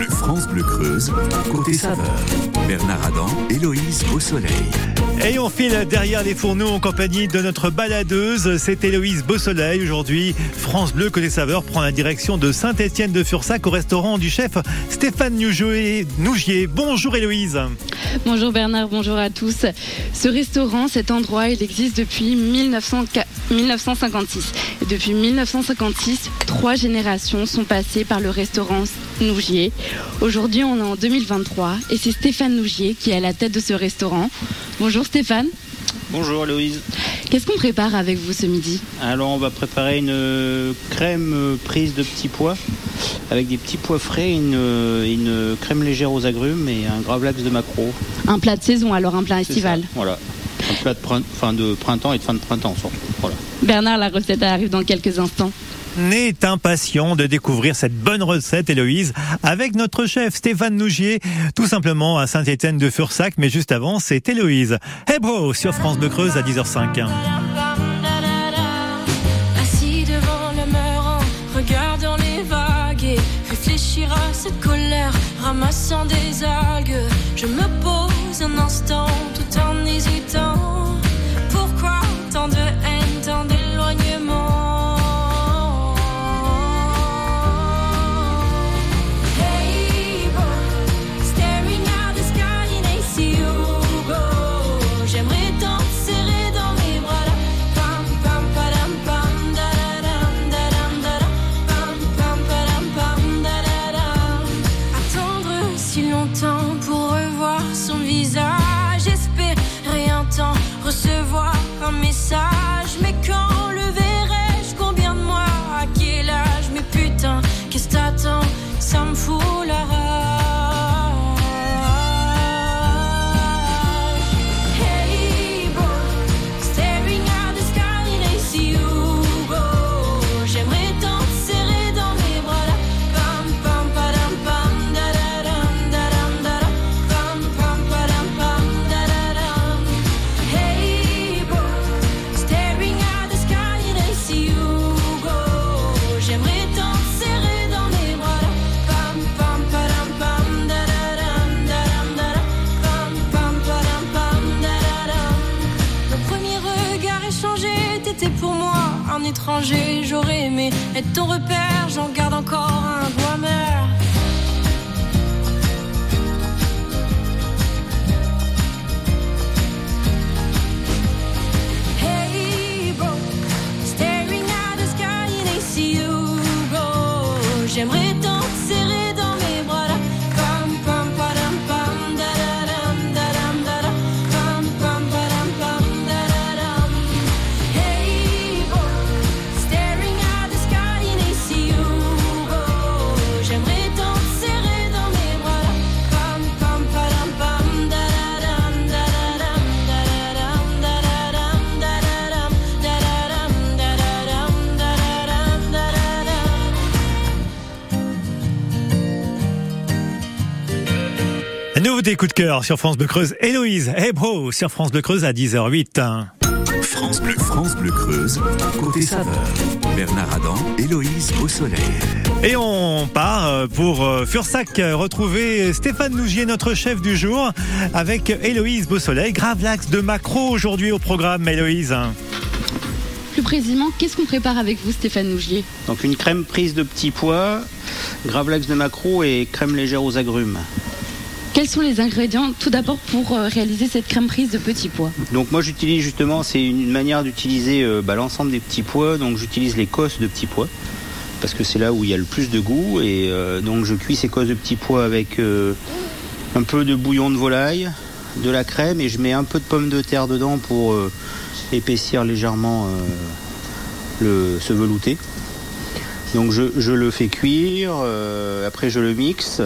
Bleu, France Bleu Creuse, côté saveur. Bernard Adam, Héloïse au soleil. Et on file derrière les fourneaux en compagnie de notre baladeuse. C'est Héloïse Beausoleil. Aujourd'hui, France Bleu Côté Saveur prend la direction de Saint-Étienne de Fursac au restaurant du chef Stéphane Nougier. Bonjour Héloïse. Bonjour Bernard, bonjour à tous. Ce restaurant, cet endroit, il existe depuis 1956. Et depuis 1956, trois générations sont passées par le restaurant Nougier. Aujourd'hui, on est en 2023 et c'est Stéphane Nougier qui est à la tête de ce restaurant. Bonjour Stéphane. Bonjour Aloïse. Qu'est-ce qu'on prépare avec vous ce midi? Alors on va préparer une crème prise de petits pois avec des petits pois frais, une, une crème légère aux agrumes et un gravlax de maquereau. Un plat de saison alors, un plat estival. voilà. Un plat de, fin de printemps et de fin de printemps surtout. Voilà. Bernard, la recette arrive dans quelques instants est impatient de découvrir cette bonne recette, Héloïse, avec notre chef Stéphane Nougier, tout simplement à Saint-Étienne de Fursac. Mais juste avant, c'est Héloïse. Hey bro, sur France de Creuse à 10h05. Assis devant le mur regardant les vagues et réfléchir à cette colère, ramassant des algues. Je me pose un instant tout en hésitant. Pourquoi tant de haine, coup de cœur sur France Bleu Creuse. Héloïse, hey bro, sur France Bleu Creuse à 10h08. France Bleu, France Bleu Creuse, côté saveur. Bernard Adam, Héloïse au soleil. Et on part euh, pour euh, Fursac euh, retrouver Stéphane Nougier, notre chef du jour, avec Héloïse Beausoleil. Gravelax de Macro aujourd'hui au programme, Héloïse. Plus précisément, qu'est-ce qu'on prépare avec vous Stéphane Nougier? Donc une crème prise de petits pois, gravlax de maquereau et crème légère aux agrumes. Quels sont les ingrédients tout d'abord pour euh, réaliser cette crème prise de petits pois Donc moi j'utilise justement, c'est une manière d'utiliser euh, bah, l'ensemble des petits pois. Donc j'utilise les cosses de petits pois parce que c'est là où il y a le plus de goût. Et euh, donc je cuis ces cosses de petits pois avec un peu de bouillon de volaille, de la crème et je mets un peu de pommes de terre dedans pour épaissir légèrement le, ce velouté. Donc je, le fais cuire, après je le mixe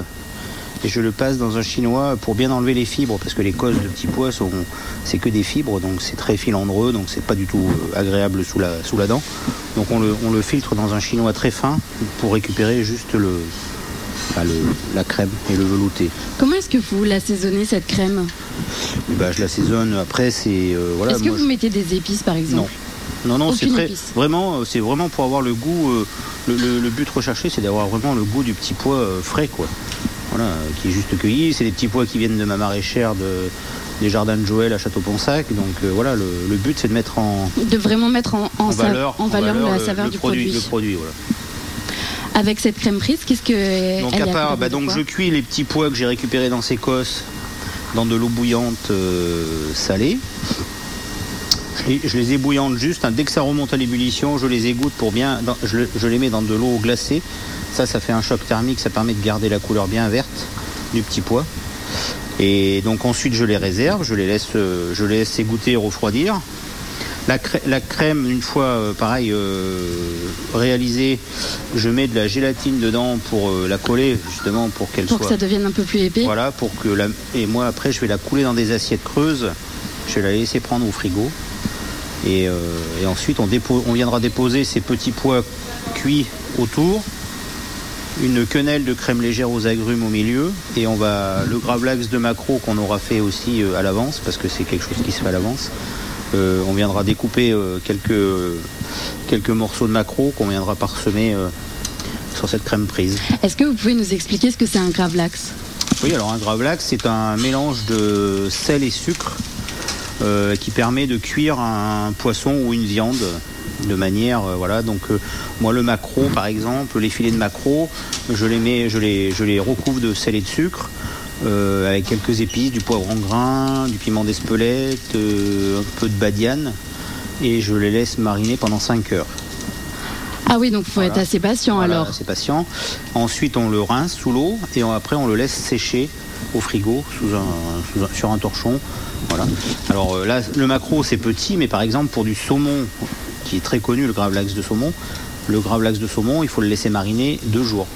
et je le passe dans un chinois pour bien enlever les fibres parce que les cosses de petits pois sont c'est que des fibres donc c'est très filandreux donc c'est pas du tout euh, agréable sous la, sous la dent. Donc on le, on le filtre dans un chinois très fin pour récupérer juste le, le- la crème et le velouté. Comment est-ce que vous l'assaisonnez cette crème? Et bah, je l'assaisonne après c'est euh, voilà Est-ce que vous je- mettez des épices par exemple? Non non c'est Aucune très épice. vraiment euh, c'est vraiment pour avoir le goût euh, le, le- le but recherché c'est d'avoir vraiment le goût du petit pois euh, frais quoi voilà, qui est juste cueilli. C'est des petits pois qui viennent de ma maraîchère de, des jardins de Joël à Château-Ponsac. Donc euh, voilà, le, le but c'est de mettre en, De vraiment mettre en, en en sa- valeur, en valeur la le- saveur le du produit. produit. Le produit voilà. Avec cette crème prise, qu'est-ce que. Donc elle à part, bah, donc je cuis les petits pois que j'ai récupérés dans ces cosses dans de l'eau bouillante euh, salée. Je les ébouillante juste. hein. Dès que ça remonte à l'ébullition, je les égoutte pour bien. dans- je, le- je les mets dans de l'eau glacée. Ça, ça fait un choc thermique. Ça permet de garder la couleur bien verte du petit pois. Et donc ensuite, je les réserve. Je les laisse, euh, je les laisse égoutter et refroidir. La, crè- la crème, une fois euh, pareil euh, réalisée, je mets de la gélatine dedans pour euh, la coller justement pour qu'elle Pour soit. que ça devienne un peu plus épais. Voilà, pour que la... Et moi, après, je vais la couler dans des assiettes creuses. Je vais la laisser prendre au frigo. Et, euh, et ensuite, on, dépo- on viendra déposer ces petits pois cuits autour. Une quenelle de crème légère aux agrumes au milieu. Et on va le gravlax de maquereau qu'on aura fait aussi euh, à l'avance, parce que c'est quelque chose qui se fait à l'avance. Euh, on viendra découper euh, quelques, quelques morceaux de maquereau qu'on viendra parsemer sur cette crème prise. Est-ce que vous pouvez nous expliquer ce que c'est un gravlax? Oui, alors un gravlax, c'est un mélange de sel et sucre qui permet de cuire un poisson ou une viande de manière euh, voilà donc euh, moi le maquereau par exemple les filets de maquereau je les mets je les je les recouvre de sel et de sucre euh, avec quelques épices du poivre en grain du piment d'Espelette euh, un peu de badiane et je les laisse mariner pendant 5 heures Ah oui, donc il faut Voilà. être assez patient voilà, alors. C'est patient. Ensuite, on le rince sous l'eau et on- après on le laisse sécher au frigo sous un, sous un- sur un torchon. Voilà. Alors là, le macro c'est petit, mais par exemple pour du saumon qui est très connu, le gravlax de saumon, le gravlax de saumon, il faut le laisser mariner deux jours.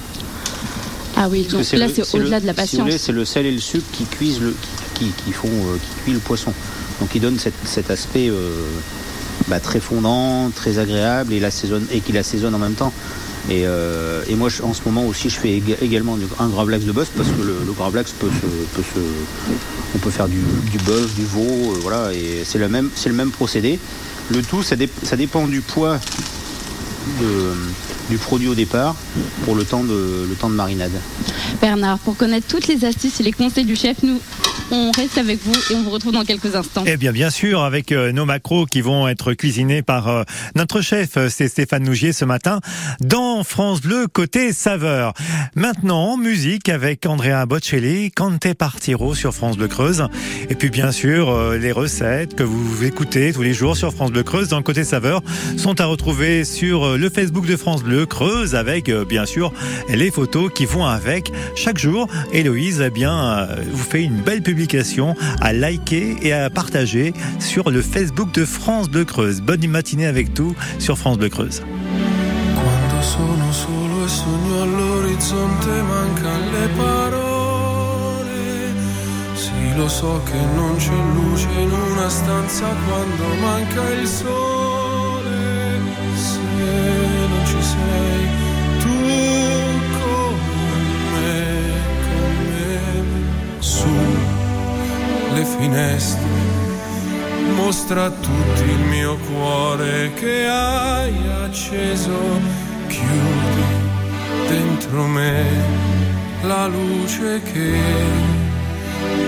Ah oui, Parce donc là c'est au-delà de la si patience. C'est le sel et le sucre qui cuisent le, qui, qui font, euh, qui cuit le poisson. Donc qui donne cette- cet aspect euh, bah, très fondant, très agréable et, qui l'assaisonne en même temps. Et, euh, et moi, je- en ce moment aussi, je fais éga- également un gravlax de bœuf parce que le, le gravlax peut se, peut se, on peut faire du, du bœuf, du veau, euh, voilà, et c'est le même, c'est le même procédé. Le tout, ça, dé- ça dépend du poids de- du produit au départ pour le temps de, le temps de marinade. Bernard, pour connaître toutes les astuces et les conseils du chef, nous on reste avec vous et on vous retrouve dans quelques instants. Eh bien, bien sûr, avec euh, nos macros qui vont être cuisinés par euh, notre chef, euh, c'est Stéphane Nougier ce matin, dans France Bleu côté saveur. Maintenant, musique avec Andrea Bocelli, Cante Partiro sur France Bleu Creuse. Et puis, bien sûr, les recettes que vous écoutez tous les jours sur France Bleu Creuse dans le côté saveur sont à retrouver sur le Facebook de France Bleu Creuse avec, euh, bien sûr, les photos qui vont avec chaque jour. Héloïse, eh bien, euh, vous fait une belle publication à liker et à partager sur le Facebook de France Bleu Creuse. Bonne matinée avec tout sur France Bleu Creuse. Mostra a tutti il mio cuore che hai acceso, chiudi dentro me la luce che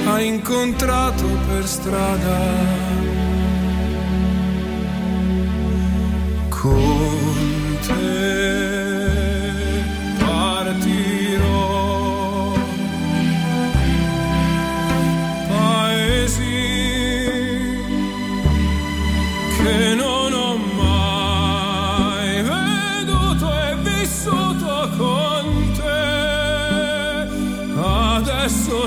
hai incontrato per strada. Con te partirò paesi che non ho mai veduto e vissuto con te. Adesso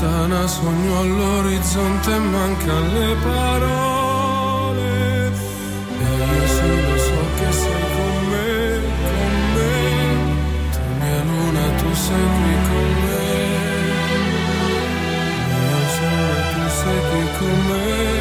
lontana sogno all'orizzonte mancano le parole. E io sì lo so che sei con me, con me. Tu mia luna, tu sei qui con me. Mio sole, tu sei con me,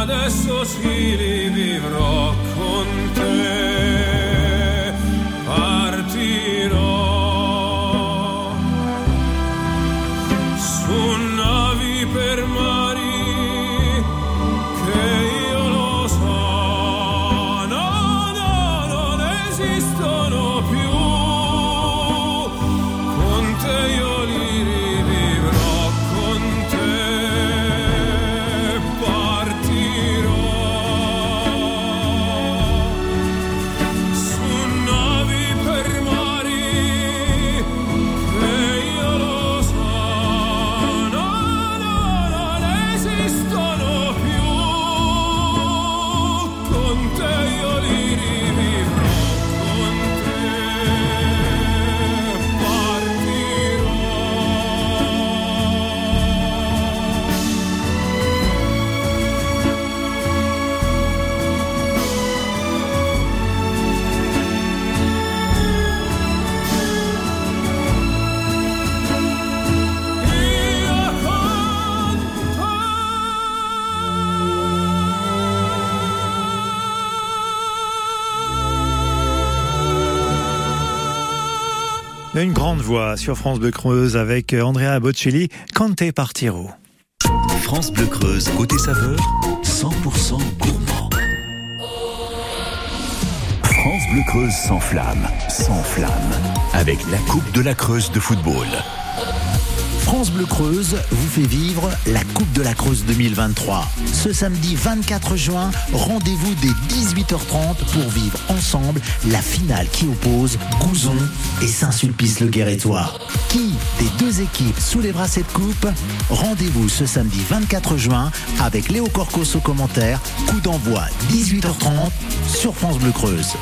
Adesso sì li vivrò con te. Une grande voix sur France Bleu Creuse avec Andrea Bocelli, Cante Partiro. France Bleu Creuse, côté saveur, 100% gourmand. France Bleu Creuse sans flamme, sans flamme, avec la Coupe de la Creuse de football. France Bleu Creuse vous fait vivre la Coupe de la Creuse 2023. Ce samedi 24 juin, rendez-vous dès 18h30 pour vivre ensemble la finale qui oppose Gouzon et Saint-Sulpice-le-Guérétois. Qui des deux équipes soulèvera cette coupe? Rendez-vous ce samedi 24 juin avec Léo Corcos au commentaire. Coup d'envoi 18h30 sur France Bleu Creuse.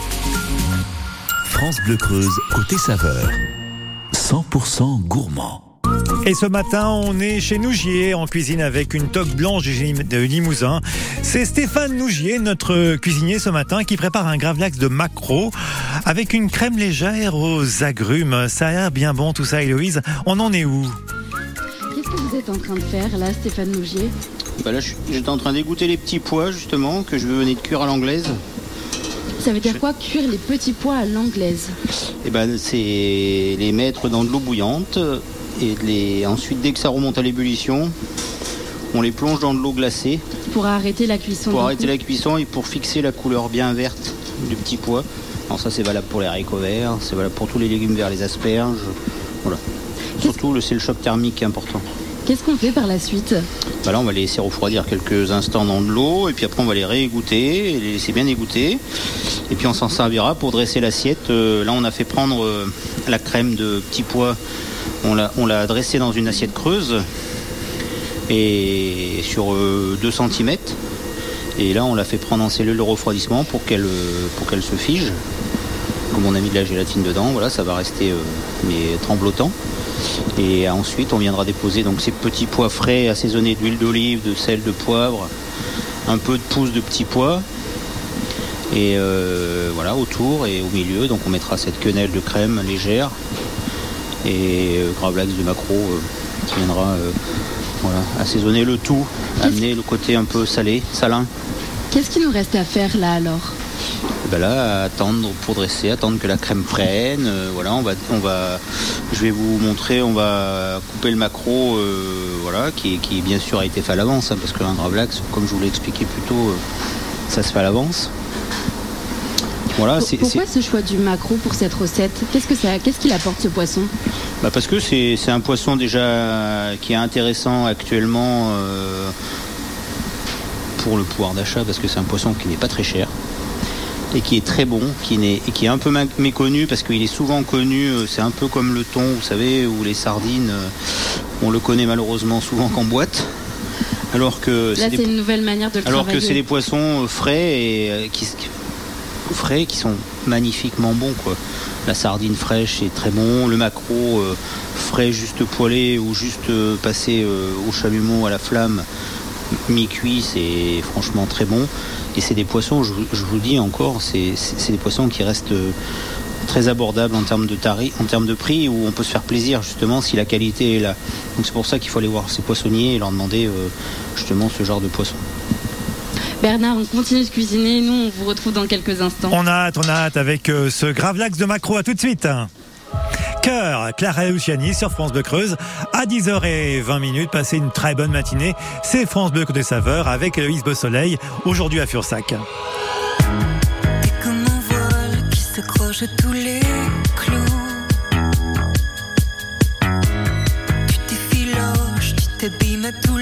France Bleu Creuse, côté saveur, 100% gourmand. Et ce matin, on est chez Nougier en cuisine avec une toque blanche de Limousin. C'est Stéphane Nougier, notre cuisinier ce matin, qui prépare un gravlax de maquereau avec une crème légère aux agrumes. Ça a l'air bien bon tout ça, Héloïse. On en est où? Qu'est-ce que vous êtes en train de faire là, Stéphane Nougier? Bah là, je- j'étais en train d'égoutter les petits pois justement que je venais de cuire à l'anglaise. Ça veut dire quoi cuire les petits pois à l'anglaise? Et ben c'est les mettre dans de l'eau bouillante et de les ensuite dès que ça remonte à l'ébullition, on les plonge dans de l'eau glacée Pour arrêter la cuisson pour arrêter coup la cuisson et pour fixer la couleur bien verte du petit pois. Alors ça c'est valable pour les haricots verts, c'est valable pour tous les légumes verts, les asperges. Voilà. Surtout le c'est le choc thermique qui est important. Qu'est-ce qu'on fait par la suite? Bah là, on va les laisser refroidir quelques instants dans de l'eau, et puis après, on va les réégoutter, et les laisser bien égoutter. Et puis, on s'en servira pour dresser l'assiette. Euh, là, on a fait prendre euh, la crème de petits pois, on l'a, dressée dans une assiette creuse, et sur 2 cm. Et là, on l'a fait prendre en cellule de refroidissement pour qu'elle, euh, pour qu'elle se fige. Comme on a mis de la gélatine dedans, voilà, ça va rester euh, mais tremblotant. Et ensuite, on viendra déposer donc ces petits pois frais assaisonnés d'huile d'olive, de sel, de poivre, un peu de pousse de petits pois. Et euh, voilà, autour et au milieu, donc on mettra cette quenelle de crème légère et euh, gravlax de maquereau euh, qui viendra euh, voilà, assaisonner le tout, amener le côté un peu salé, salin. Qu'est-ce qu'il nous reste à faire là alors Et ben là, attendre pour dresser, attendre que la crème prenne. euh, voilà, on va, on va, je vais vous montrer, on va couper le euh, voilà, qui, qui bien sûr a été fait à l'avance, hein, parce qu'un gravlax, comme je vous l'ai expliqué plus tôt, euh, ça se fait à l'avance. Voilà, c'est, Pourquoi ce choix du maquereau pour cette recette Qu'est-ce que ça, qu'est-ce qu'il apporte ce poisson bah parce que c'est, c'est un poisson déjà qui est intéressant actuellement euh, pour le pouvoir d'achat, parce que c'est un poisson qui n'est pas très cher. et qui est très bon, qui, n'est, et qui est un peu méconnu parce qu'il est souvent connu, euh, c'est un peu comme le thon, vous savez, ou les sardines, euh, on le connaît malheureusement souvent qu'en boîte. Alors que Là, c'est des, une nouvelle manière de le alors que c'est des poissons frais et qui, frais qui sont magnifiquement bons quoi. La sardine fraîche est très bon, le maquereau euh, frais juste poêlé ou juste euh, passé euh, au chalumeau à la flamme mi-cuit, c'est franchement très bon. Et c'est des poissons, je, vous- le dis encore, c'est des poissons qui restent très abordables en termes de tarif, en termes de prix, où on peut se faire plaisir justement si la qualité est là. Donc c'est pour ça qu'il faut aller voir ces poissonniers et leur demander justement ce genre de poisson. Bernard, on continue de cuisiner. Nous, on vous retrouve dans quelques instants. On a hâte, on a hâte avec euh, ce gravlax de macro. À tout de suite. Cœur, Clara Luciani sur France Bleu Creuse. À 10h20 minutes, passez une très bonne matinée. C'est France Bleu Côté Saveur avec Héloïse Beausoleil, aujourd'hui à Fursac. T'es comme un voile qui s'accroche à tous les clous. Tu t'effiloches, tu t'abîmes à tous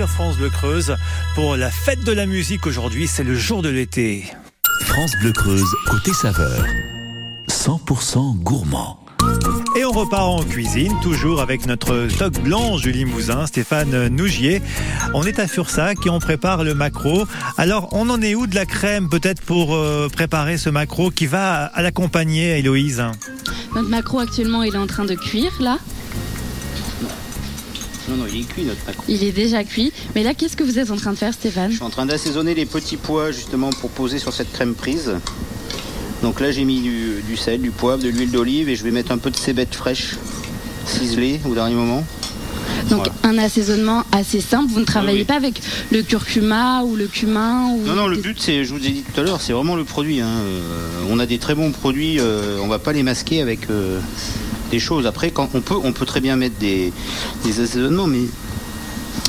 sur France Bleu Creuse pour la fête de la musique aujourd'hui. C'est le jour de l'été. France Bleu Creuse, côté saveur. 100% gourmand. Et on repart en cuisine, toujours avec notre toque blanche du Limousin, Stéphane Nougier. On est à Fursac et on prépare le maquereau. Alors, on en est où de la crème peut-être pour euh, préparer ce maquereau qui va à l'accompagner, Héloïse? Notre macro actuellement, il est en train de cuire là. Non, non, il est cuit notre. Il est déjà cuit. Mais là, qu'est-ce que vous êtes en train de faire, Stéphane Je suis en train d'assaisonner les petits pois justement pour poser sur cette crème prise. Donc là j'ai mis du, du sel, du poivre, de l'huile d'olive et je vais mettre un peu de cébette fraîche ciselée au dernier moment. Donc Voilà. un assaisonnement assez simple. Vous ne travaillez oui. pas avec le curcuma ou le cumin ou Non, non, le but c'est, je vous ai dit tout à l'heure, c'est vraiment le produit. hein. Euh, on a des très bons produits, euh, on va pas les masquer avec euh, des choses. Après, quand on peut, on peut très bien mettre des, des assaisonnements, mais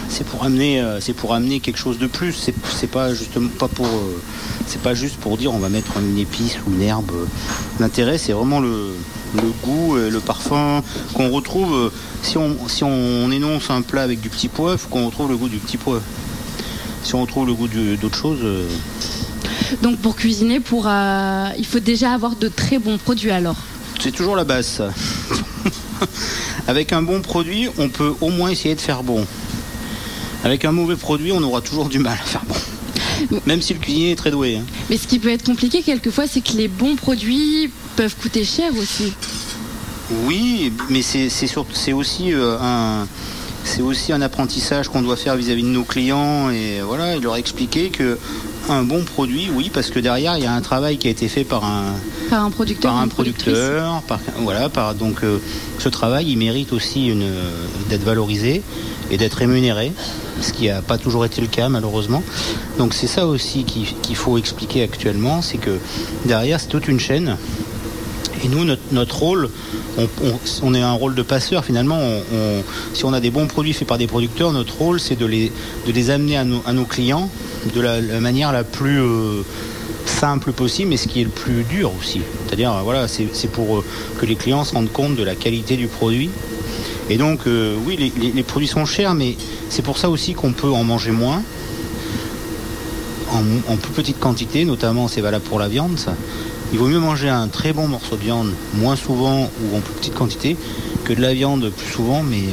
c'est pour amener, euh, c'est pour amener quelque chose de plus. C'est, c'est pas justement pas pour, euh, c'est pas juste pour dire on va mettre une épice ou une herbe. L'intérêt, c'est vraiment le, le goût, et le parfum qu'on retrouve. euh, si on, si on énonce un plat avec du petit pois, faut qu'on retrouve le goût du petit pois. Si on retrouve le goût du- d'autre chose, Donc pour cuisiner, pour, euh, il faut déjà avoir de très bons produits alors? c'est toujours la base. ça. avec un bon produit, on peut au moins essayer de faire bon. Avec un mauvais produit, on aura toujours du mal à faire bon. Même si le cuisinier est très doué. hein. Mais ce qui peut être compliqué quelquefois, c'est que les bons produits peuvent coûter cher aussi. Oui, mais c'est aussi euh, un c'est aussi un apprentissage qu'on doit faire vis-à-vis de nos clients et voilà, et leur expliquer que un bon produit, oui, parce que derrière il y a un travail qui a été fait par un Par un producteur. par un producteur, par voilà, par donc euh, ce travail il mérite aussi une d'être valorisé et d'être rémunéré, ce qui n'a pas toujours été le cas malheureusement. Donc c'est ça aussi qu'il faut expliquer actuellement, c'est que derrière c'est toute une chaîne et nous, notre, notre rôle, on, on- on est un rôle de passeur finalement. On- si on a des bons produits faits par des producteurs, notre rôle c'est de les, de les amener à nos, à nos clients de la, la manière la plus euh, simple possible, mais ce qui est le plus dur aussi. C'est-à-dire, euh, voilà, c'est pour euh, que les clients se rendent compte de la qualité du produit. Et donc, euh, oui, les, produits sont chers, mais c'est pour ça aussi qu'on peut en manger moins, en, plus petite quantité, notamment c'est valable pour la viande. ça. Il vaut mieux manger un très bon morceau de viande moins souvent ou en plus petite quantité que de la viande plus souvent, mais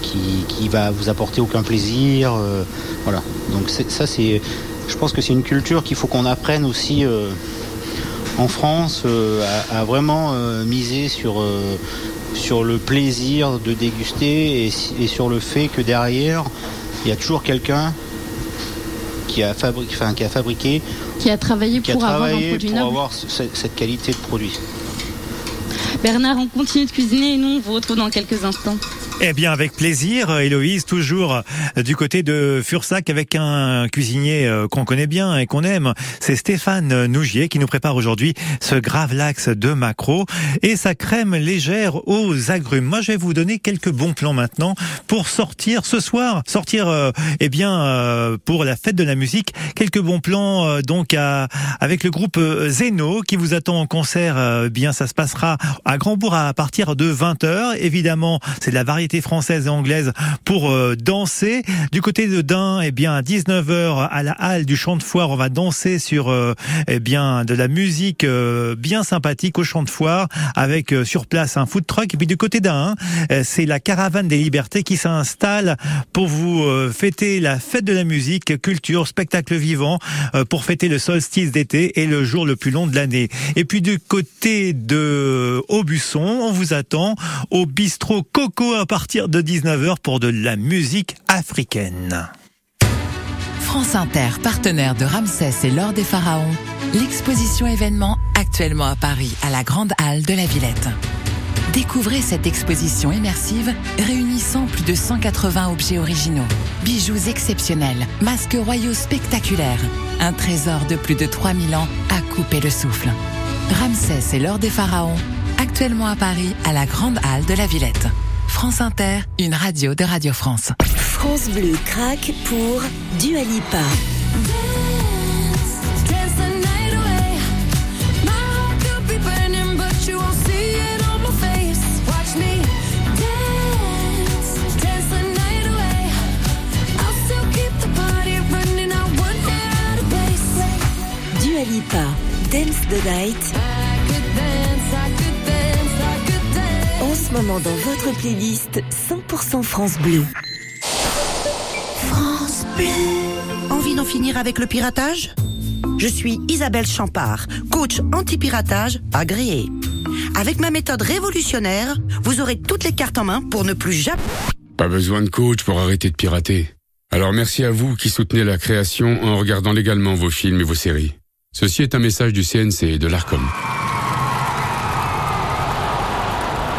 qui, qui va vous apporter aucun plaisir. voilà. Donc ça, c'est, je pense que c'est une culture qu'il faut qu'on apprenne aussi euh, en France euh, à, à vraiment euh, miser sur sur le plaisir de déguster et, sur le fait que derrière il y a toujours quelqu'un qui a fabriqué, enfin, qui a fabriqué Qui a travaillé qui a pour avoir un travaillé produit pour noble. avoir ce- ce- cette qualité de produit. Bernard, on continue de cuisiner et nous, on vous retrouve dans quelques instants. Eh bien, avec plaisir, Héloïse, toujours euh, du côté de Fursac avec un cuisinier euh, qu'on connaît bien et qu'on aime. C'est Stéphane Nougier qui nous prépare aujourd'hui ce gravlax de macro et sa crème légère aux agrumes. Moi, je vais vous donner quelques bons plans maintenant pour sortir ce soir, sortir, euh, eh bien, euh, pour la fête de la musique. Quelques bons plans euh, donc avec le groupe euh, Zeno qui vous attend en concert. euh, bien, ça se passera à Grandbourg à partir de 20h. Évidemment, c'est de la variété française et anglaise pour euh, danser. Du côté de Dain, eh bien, à 19h à la halle du champ de foire, on va danser sur euh, eh bien de la musique euh, bien sympathique au champ de foire avec sur place un food truck. Et puis du côté d'Ain, c'est la caravane des libertés qui s'installe pour vous fêter la fête de la musique, culture, spectacle vivant, pour fêter le solstice d'été et le jour le plus long de l'année. Et puis du côté de Aubusson, on vous attend au bistrot Coco à partir de 19h pour de la musique africaine. France Inter, partenaire de Ramsès et l'Or des Pharaons, l'exposition événement actuellement à Paris, à la Grande Halle de la Villette. Découvrez cette exposition immersive réunissant plus de 180 objets originaux, bijoux exceptionnels, masques royaux spectaculaires, un trésor de plus de 3000 ans à couper le souffle. Ramsès et l'Or des Pharaons, actuellement à Paris, à la Grande Halle de la Villette. France Inter, une radio de Radio France. France Bleu craque pour Dua Lipa. Dance the night moment dans votre playlist 100% France Bleu. France Bleu. Envie d'en finir avec le piratage? Je suis Isabelle Champard, coach anti-piratage agréée. Avec ma méthode révolutionnaire, vous aurez toutes les cartes en main pour ne plus jamais... Pas besoin de coach pour arrêter de pirater. Alors merci à vous qui soutenez la création en regardant légalement vos films et vos séries. Ceci est un message du CNC et de l'ARCOM.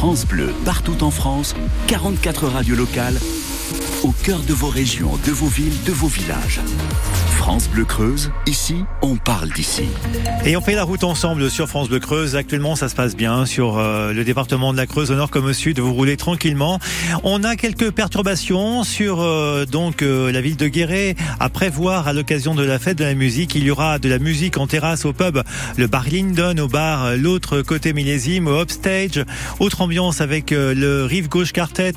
France Bleu, partout en France, 44 radios locales, au cœur de vos régions, de vos villes, de vos villages. France Bleu Creuse, ici, on parle d'ici. Et on fait la route ensemble sur France Bleu Creuse. Actuellement, ça se passe bien sur euh, le département de la Creuse, au nord comme au sud. Vous roulez tranquillement. On a quelques perturbations sur euh, donc euh, la ville de Guéret à prévoir à l'occasion de la fête de la musique. Il y aura de la musique en terrasse au pub, le bar Linden au bar l'autre côté millésime au upstage. Autre ambiance avec le Rive Gauche Quartet,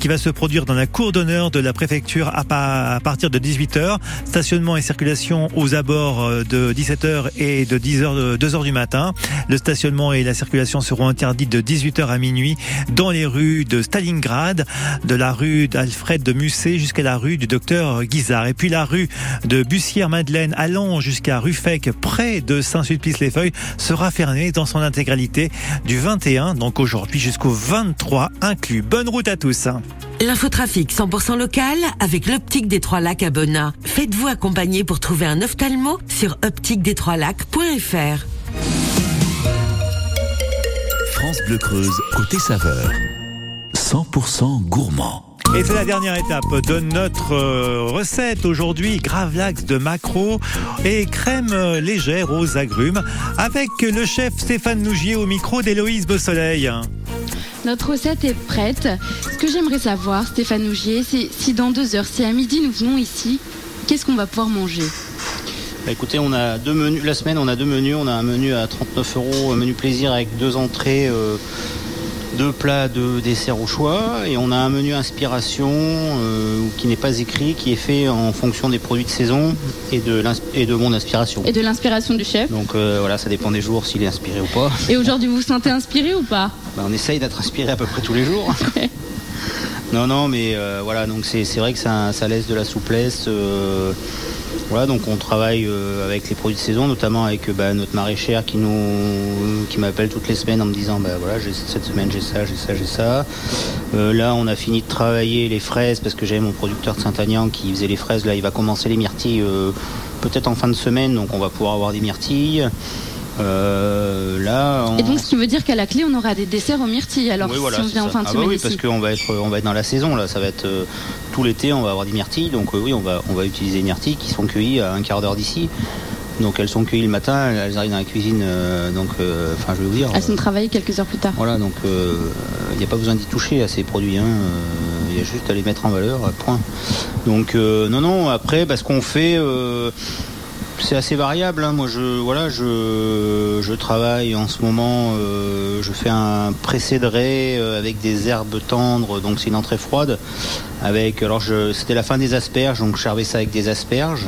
qui va se produire dans la cour d'honneur de la préfecture à, pa- à partir de 18h. Stationnement et circulation aux abords euh, de 17h et de 10h, 2h du matin. Le stationnement et la circulation seront interdits de 18h à minuit dans les rues de Stalingrad, de la rue d'Alfred de Musset jusqu'à la rue du docteur Guizard. Et puis la rue de Bussière-Madeleine allant jusqu'à Ruffec, près de Saint-Sulpice-les-Feuilles, sera fermée dans son intégralité du 21, donc aujourd'hui jusqu'au 23 inclus. Bonne route à tous. L'infotrafic 100% local avec l'optique des Trois Lacs à Bonnat. Faites-vous accompagner pour trouver un ophtalmo sur optiquedestroislacs.fr. France Bleu Creuse, côté saveur. 100% gourmand. Et c'est la dernière étape de notre euh, recette aujourd'hui, gravlax de maquereau et crème euh, légère aux agrumes avec le chef Stéphane Nougier au micro d'Héloïse Beausoleil. Notre recette est prête. Ce que j'aimerais savoir, Stéphane Nougier, c'est si dans deux heures, si à midi nous venons ici, qu'est-ce qu'on va pouvoir manger? Bah, écoutez, on a deux menus. La semaine, on a deux menus. On a un menu à 39 euros, un menu plaisir avec deux entrées, euh, deux plats, deux desserts au choix. Et on a un menu inspiration euh, qui n'est pas écrit, qui est fait en fonction des produits de saison et de, et de mon inspiration. Et de l'inspiration du chef Donc euh, voilà, ça dépend des jours s'il est inspiré ou pas. Et aujourd'hui, vous vous sentez inspiré ou pas? Bah, on essaye d'être inspiré à peu près tous les jours. non, non, mais euh, voilà, donc c'est c'est vrai que ça, ça laisse de la souplesse. Voilà, donc on travaille euh, avec les produits de saison, notamment avec euh, bah, notre maraîchère qui nous, qui m'appelle toutes les semaines en me disant, bah voilà, cette semaine j'ai ça, j'ai ça, j'ai ça. Euh, là, on a fini de travailler les fraises parce que j'avais mon producteur de Saint-Agnan qui faisait les fraises. Là, il va commencer les myrtilles peut-être en fin de semaine, donc on va pouvoir avoir des myrtilles. Euh, là, on- Et donc, ce qui veut dire qu'à la clé, on aura des desserts aux myrtilles. Alors, oui, voilà, si on vient en fin de Ah bah semaine oui, ici. parce qu'on va être, on va être dans la saison là. Ça va être euh, tout l'été, on va avoir des myrtilles. Donc euh, oui, on va, on va utiliser les myrtilles qui sont cueillies à un quart d'heure d'ici. Donc elles sont cueillies le matin, elles arrivent dans la cuisine. donc, enfin, je vais vous dire. Elles sont travaillées quelques heures plus tard. Voilà, donc il n'y a pas besoin d'y toucher à ces produits. hein, Il y a juste à les mettre en valeur, point. Donc non, non. Après, bah, ce qu'on fait, c'est assez variable. hein. Moi, je voilà, je, travaille en ce moment. euh, je fais un pressé de raie avec des herbes tendres. Donc c'est une entrée froide. Avec alors c'était la fin des asperges, donc je servais ça avec des asperges.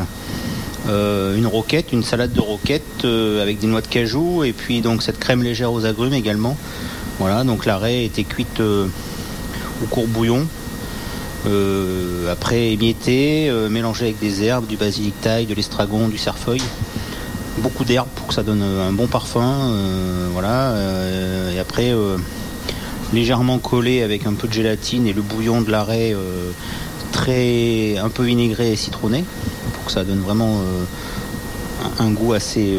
Euh, une roquette, une salade de roquette euh, avec des noix de cajou et puis donc cette crème légère aux agrumes également. Voilà, donc la raie était cuite au court bouillon. Euh, après émiettée, euh, mélangée avec des herbes, du basilic thaï, de l'estragon, du cerfeuil. Beaucoup d'herbes pour que ça donne euh, un bon parfum. voilà. et après, légèrement collé avec un peu de gélatine et le bouillon de la raie euh, très un peu vinaigré et citronné pour que ça donne vraiment un, goût assez,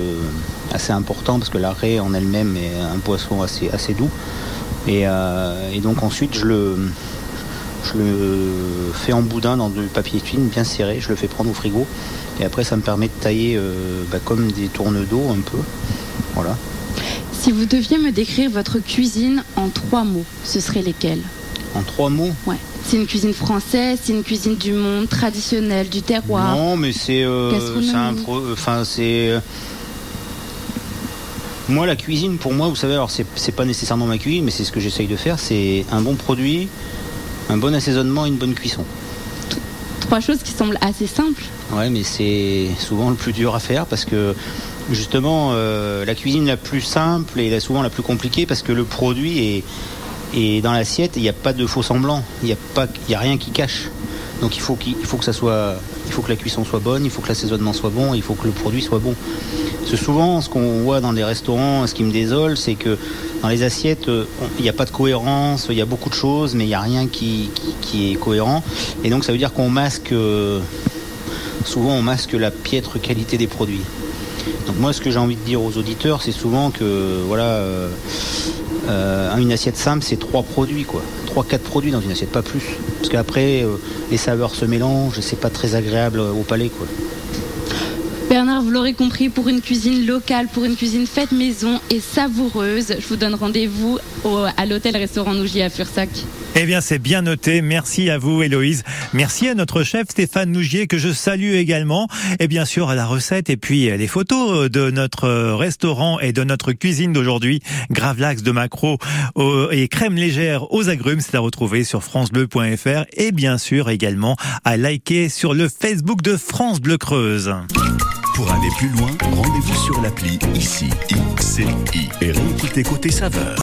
assez important parce que la raie en elle-même est un poisson assez, assez doux. Et donc ensuite je le, je le fais en boudin dans du papier film bien serré, je le fais prendre au frigo et après ça me permet de tailler euh, bah, comme des tournes d'eau un peu. Voilà. Si vous deviez me décrire votre cuisine en trois mots, ce seraient lesquels? En trois mots? Ouais. C'est une cuisine française, c'est une cuisine du monde, traditionnelle, du terroir. Non, mais c'est euh, enfin c'est euh, moi la cuisine pour moi, vous savez, alors c'est c'est pas nécessairement ma cuisine, mais c'est ce que j'essaye de faire, c'est un bon produit, un bon assaisonnement, et une bonne cuisson. Trois choses qui semblent assez simples. Ouais, mais c'est souvent le plus dur à faire parce que justement euh, la cuisine la plus simple et la, souvent la plus compliquée parce que le produit est, est dans l'assiette, il n'y a pas de faux semblant, il n'y a pas, il y a rien qui cache. Donc il faut faut que ça soit, il faut que la cuisson soit bonne, il faut que l'assaisonnement soit bon, il faut que le produit soit bon. Parce que souvent, ce qu'on voit dans les restaurants, ce qui me désole, c'est que dans les assiettes, euh, il n'y a pas de cohérence, il y a beaucoup de choses, mais il n'y a rien qui, qui- est cohérent. Et donc ça veut dire qu'on masque, euh, souvent on masque la piètre qualité des produits. Donc moi, ce que j'ai envie de dire aux auditeurs, c'est souvent que voilà, Euh, une assiette simple, c'est trois produits, quoi. Trois, quatre produits dans une assiette, pas plus. Parce qu'après, euh, les saveurs se mélangent et c'est pas très agréable euh, au palais, quoi. Bernard, vous l'aurez compris, pour une cuisine locale, pour une cuisine faite maison et savoureuse, je vous donne rendez-vous à l'hôtel-restaurant Nougier à Fursac. Eh bien, c'est bien noté. Merci à vous, Héloïse. Merci à notre chef Stéphane Nougier, que je salue également. Et bien sûr, à la recette et puis les photos de notre restaurant et de notre cuisine d'aujourd'hui. Gravlax de macro et crème légère aux agrumes. C'est à retrouver sur FranceBleu.fr et bien sûr également à liker sur le Facebook de France Bleu Creuse. Pour aller plus loin, rendez-vous sur l'appli ICI, ICI et réécoutez côté saveur.